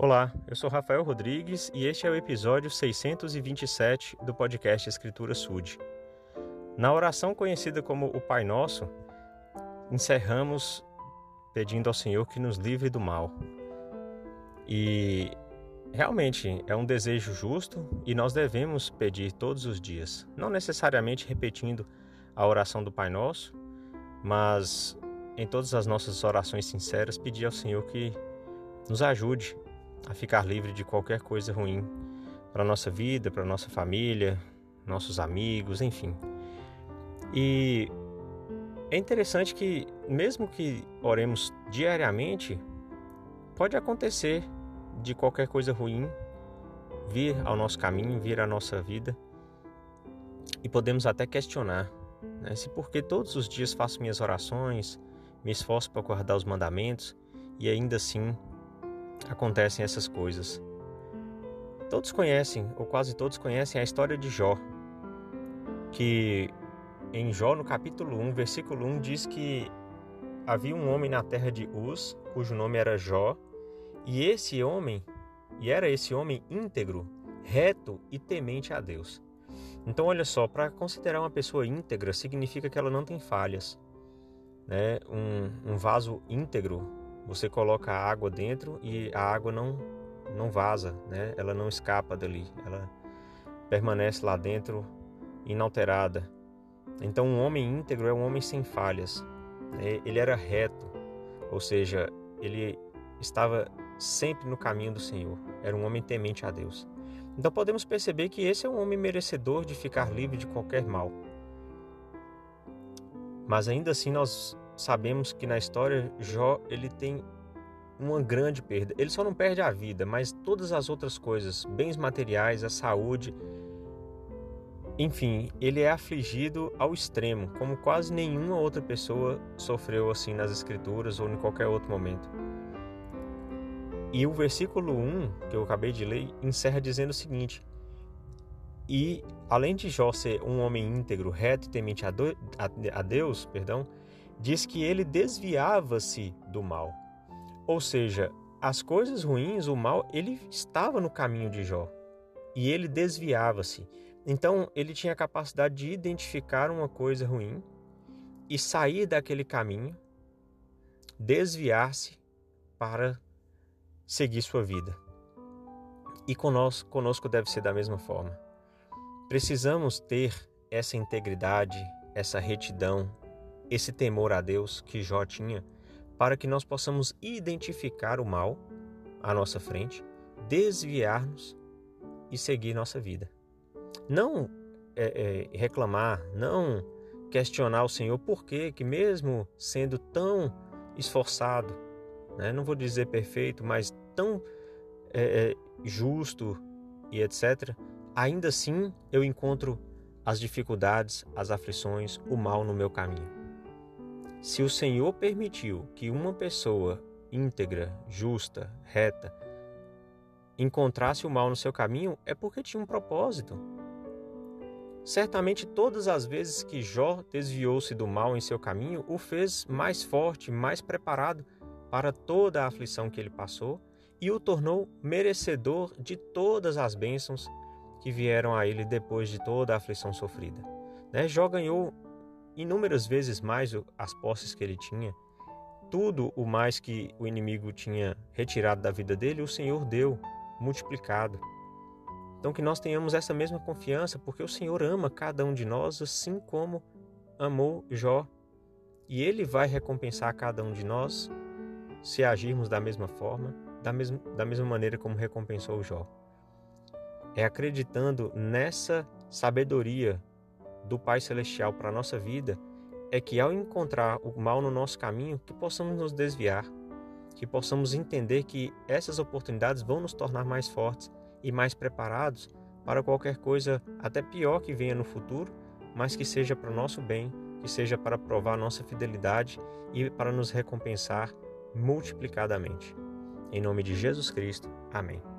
Olá, eu sou Rafael Rodrigues e este é o episódio 627 do podcast Escritura Sud. Na oração conhecida como o Pai Nosso, encerramos pedindo ao Senhor que nos livre do mal. E realmente é um desejo justo e nós devemos pedir todos os dias, não necessariamente repetindo a oração do Pai Nosso, mas em todas as nossas orações sinceras pedir ao Senhor que nos ajude a ficar livre de qualquer coisa ruim para nossa vida, para nossa família, nossos amigos, enfim. E é interessante que, mesmo que oremos diariamente, pode acontecer de qualquer coisa ruim vir ao nosso caminho, vir à nossa vida, e podemos até questionar né, se porque todos os dias faço minhas orações, me esforço para guardar os mandamentos e ainda assim acontecem essas coisas. Todos conhecem, ou quase todos conhecem, a história de Jó, que em Jó, no capítulo 1, versículo 1, diz que havia um homem na terra de Uz, cujo nome era Jó, e esse homem, e era esse homem íntegro, reto e temente a Deus. Então, olha só, para considerar uma pessoa íntegra significa que ela não tem falhas. Né? Um, um vaso íntegro você coloca a água dentro e a água não não vaza, né? Ela não escapa dali, ela permanece lá dentro inalterada. Então, um homem íntegro é um homem sem falhas. Né? Ele era reto, ou seja, ele estava sempre no caminho do Senhor. Era um homem temente a Deus. Então, podemos perceber que esse é um homem merecedor de ficar livre de qualquer mal. Mas ainda assim, nós sabemos que na história Jó ele tem uma grande perda. Ele só não perde a vida, mas todas as outras coisas, bens materiais, a saúde, enfim, ele é afligido ao extremo, como quase nenhuma outra pessoa sofreu assim nas escrituras ou em qualquer outro momento. E o versículo 1, que eu acabei de ler, encerra dizendo o seguinte: E além de Jó ser um homem íntegro, reto e temente a Deus, perdão, diz que ele desviava-se do mal. Ou seja, as coisas ruins, o mal, ele estava no caminho de Jó e ele desviava-se. Então, ele tinha a capacidade de identificar uma coisa ruim e sair daquele caminho, desviar-se para seguir sua vida. E conosco, conosco deve ser da mesma forma. Precisamos ter essa integridade, essa retidão, esse temor a Deus que Jó tinha, para que nós possamos identificar o mal à nossa frente, desviar-nos e seguir nossa vida. Não é, é, reclamar, não questionar o Senhor por que, que mesmo sendo tão esforçado, né, não vou dizer perfeito, mas tão é, é justo e etc., ainda assim eu encontro as dificuldades, as aflições, o mal no meu caminho. Se o Senhor permitiu que uma pessoa íntegra, justa, reta, encontrasse o mal no seu caminho, é porque tinha um propósito. Certamente todas as vezes que Jó desviou-se do mal em seu caminho, o fez mais forte, mais preparado para toda a aflição que ele passou e o tornou merecedor de todas as bênçãos que vieram a ele depois de toda a aflição sofrida. Né? Jó ganhou inúmeras vezes mais as posses que ele tinha, tudo o mais que o inimigo tinha retirado da vida dele, o Senhor deu, multiplicado. Então que nós tenhamos essa mesma confiança, porque o Senhor ama cada um de nós assim como amou Jó. E ele vai recompensar cada um de nós se agirmos da mesma forma, da da mesma maneira como recompensou Jó. É acreditando nessa sabedoria do Pai Celestial para a nossa vida é que ao encontrar o mal no nosso caminho, que possamos nos desviar, que possamos entender que essas oportunidades vão nos tornar mais fortes e mais preparados para qualquer coisa até pior que venha no futuro, mas que seja para o nosso bem, que seja para provar nossa fidelidade e para nos recompensar multiplicadamente. Em nome de Jesus Cristo. Amém.